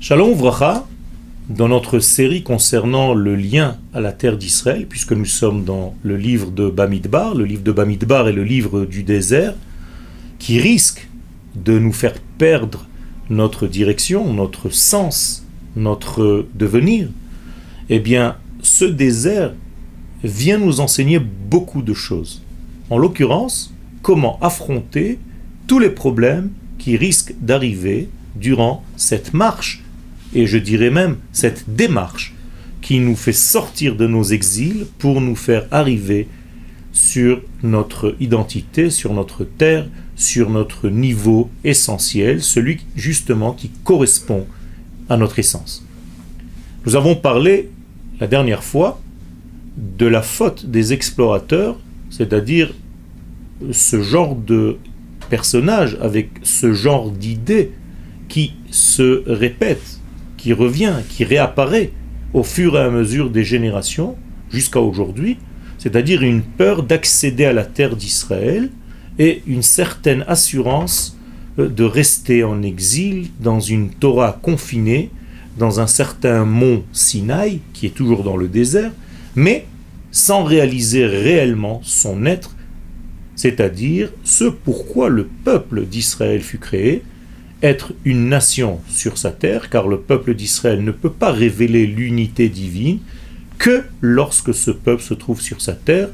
Shalom Vracha, dans notre série concernant le lien à la terre d'Israël, puisque nous sommes dans le livre de Bamidbar, le livre de Bamidbar est le livre du désert, qui risque de nous faire perdre notre direction, notre sens, notre devenir, eh bien, ce désert vient nous enseigner beaucoup de choses. En l'occurrence, comment affronter tous les problèmes qui risquent d'arriver durant cette marche, et je dirais même cette démarche qui nous fait sortir de nos exils pour nous faire arriver sur notre identité, sur notre terre, sur notre niveau essentiel, celui justement qui correspond à notre essence. Nous avons parlé la dernière fois de la faute des explorateurs, c'est-à-dire ce genre de personnage avec ce genre d'idée qui se répète, qui revient, qui réapparaît au fur et à mesure des générations jusqu'à aujourd'hui, c'est-à-dire une peur d'accéder à la terre d'Israël et une certaine assurance euh, de rester en exil dans une Torah confinée, dans un certain mont Sinaï, qui est toujours dans le désert, mais sans réaliser réellement son être, c'est-à-dire ce pourquoi le peuple d'Israël fut créé, être une nation sur sa terre, car le peuple d'Israël ne peut pas révéler l'unité divine que lorsque ce peuple se trouve sur sa terre.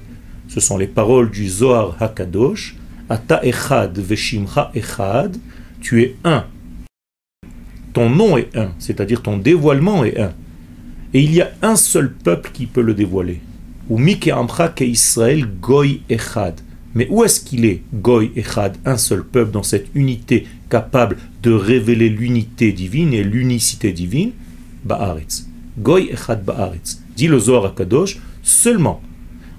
Ce sont les paroles du Zohar Hakadosh, Ata Echad Veshimcha Echad, tu es un. Ton nom est un, c'est-à-dire ton dévoilement est un. Et il y a un seul peuple qui peut le dévoiler. Ou Mike Amcha Israël Goy Echad. Mais où est-ce qu'il est, Goy Echad, un seul peuple dans cette unité capable de révéler l'unité divine et l'unicité divine? Ba'aretz. Goy Echad Ba'aretz. Dit le Zohar Kadosh, seulement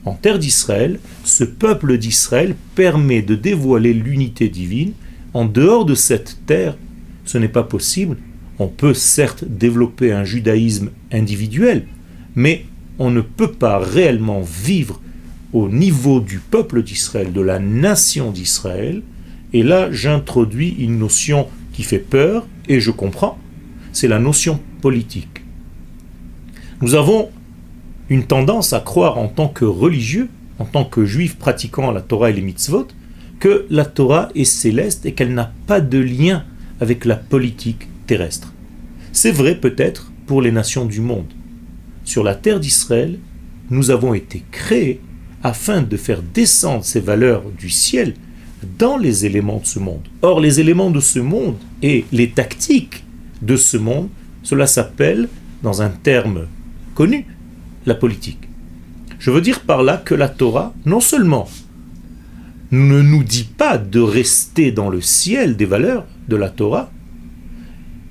en terre d'Israël, ce peuple d'Israël permet de dévoiler l'unité divine. En dehors de cette terre, ce n'est pas possible. On peut certes développer un judaïsme individuel, mais on ne peut pas réellement vivre au niveau du peuple d'Israël, de la nation d'Israël, et là j'introduis une notion qui fait peur, et je comprends, c'est la notion politique. Nous avons une tendance à croire en tant que religieux, en tant que juif pratiquant la Torah et les mitzvot, que la Torah est céleste et qu'elle n'a pas de lien avec la politique terrestre. C'est vrai peut-être pour les nations du monde. Sur la terre d'Israël, nous avons été créés afin de faire descendre ces valeurs du ciel dans les éléments de ce monde. Or, les éléments de ce monde et les tactiques de ce monde, cela s'appelle, dans un terme connu, la politique. Je veux dire par là que la Torah, non seulement ne nous dit pas de rester dans le ciel des valeurs de la Torah,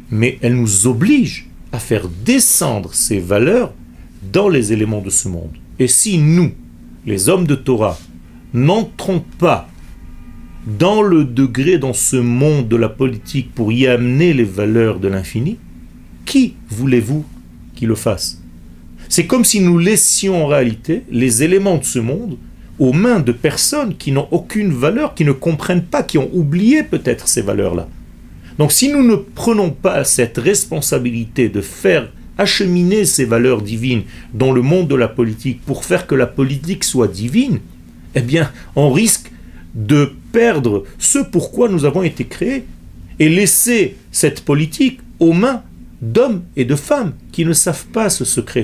mais elle nous oblige à faire descendre ces valeurs dans les éléments de ce monde. Et si nous, les hommes de Torah, n'entrons pas dans le degré, dans ce monde de la politique pour y amener les valeurs de l'infini, qui voulez-vous qui le fasse? C'est comme si nous laissions en réalité les éléments de ce monde aux mains de personnes qui n'ont aucune valeur, qui ne comprennent pas, qui ont oublié peut-être ces valeurs-là. Donc si nous ne prenons pas cette responsabilité de faire acheminer ces valeurs divines dans le monde de la politique pour faire que la politique soit divine, eh bien, on risque de perdre ce pourquoi nous avons été créés et laisser cette politique aux mains d'hommes et de femmes qui ne savent pas ce secret.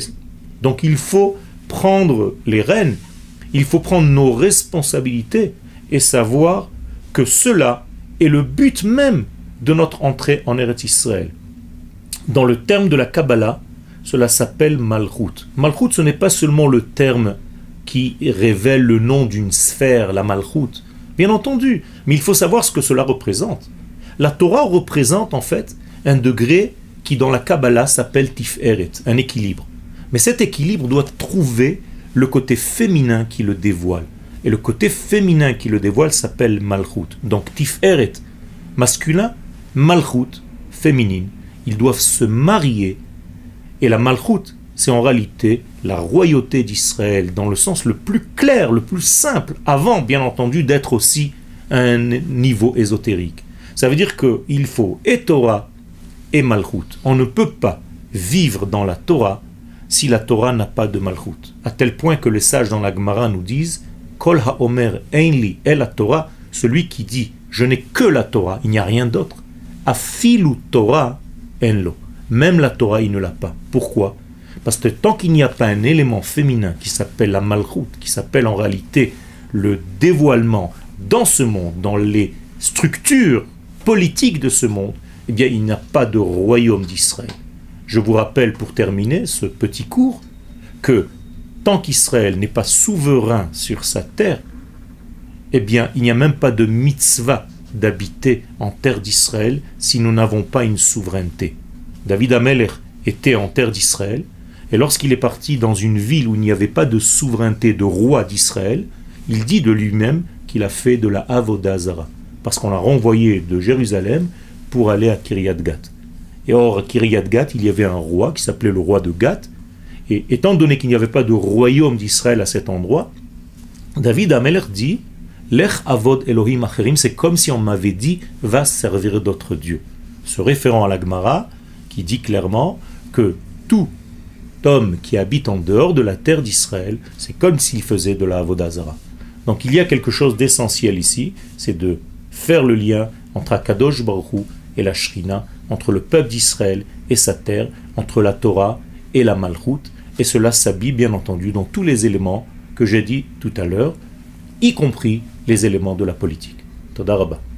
Donc il faut prendre les rênes, il faut prendre nos responsabilités et savoir que cela est le but même de notre entrée en Eretz Israël. Dans le terme de la Kabbalah, cela s'appelle Malchut. Malchut, ce n'est pas seulement le terme qui révèle le nom d'une sphère, la Malchut. Bien entendu, mais il faut savoir ce que cela représente. La Torah représente en fait un degré qui dans la Kabbalah s'appelle Tiferet, un équilibre. Mais cet équilibre doit trouver le côté féminin qui le dévoile. Et le côté féminin qui le dévoile s'appelle Malchut. Donc Tiferet, masculin, Malchut, féminine. Ils doivent se marier et la Malchut, c'est en réalité la royauté d'Israël dans le sens le plus clair, le plus simple, avant bien entendu d'être aussi un niveau ésotérique. Ça veut dire qu'il faut et Torah et Malchut. On ne peut pas vivre dans la Torah si la Torah n'a pas de Malchut. À tel point que les sages dans la Gemara nous disent Kol ha-omer einli et la Torah, celui qui dit je n'ai que la Torah, il n'y a rien d'autre. Afilu Torah enlo. Même la Torah, il ne l'a pas. Pourquoi? Parce que tant qu'il n'y a pas un élément féminin qui s'appelle la Malchut, qui s'appelle en réalité le dévoilement dans ce monde, dans les structures politiques de ce monde, eh bien, il n'y a pas de royaume d'Israël. Je vous rappelle pour terminer ce petit cours que tant qu'Israël n'est pas souverain sur sa terre, eh bien, il n'y a même pas de mitzvah d'habiter en terre d'Israël si nous n'avons pas une souveraineté. David Ameler était en terre d'Israël, et lorsqu'il est parti dans une ville où il n'y avait pas de souveraineté de roi d'Israël, il dit de lui-même qu'il a fait de la Avodazara, parce qu'on l'a renvoyé de Jérusalem pour aller à Kiryat Gat. Et or, à Kiryat Gat, il y avait un roi qui s'appelait le roi de Gat. Et étant donné qu'il n'y avait pas de royaume d'Israël à cet endroit, David Ameler dit Lech avod Elohim acherim, c'est comme si on m'avait dit va servir d'autres dieux. Se référant à la Gemara, qui dit clairement que tout homme qui habite en dehors de la terre d'Israël, c'est comme s'il faisait de la Avodazara. Donc il y a quelque chose d'essentiel ici, c'est de faire le lien entre Akadosh Baruch et la Shrina, entre le peuple d'Israël et sa terre, entre la Torah et la Malchut, et cela s'habille bien entendu dans tous les éléments que j'ai dit tout à l'heure, y compris les éléments de la politique. Todarabah.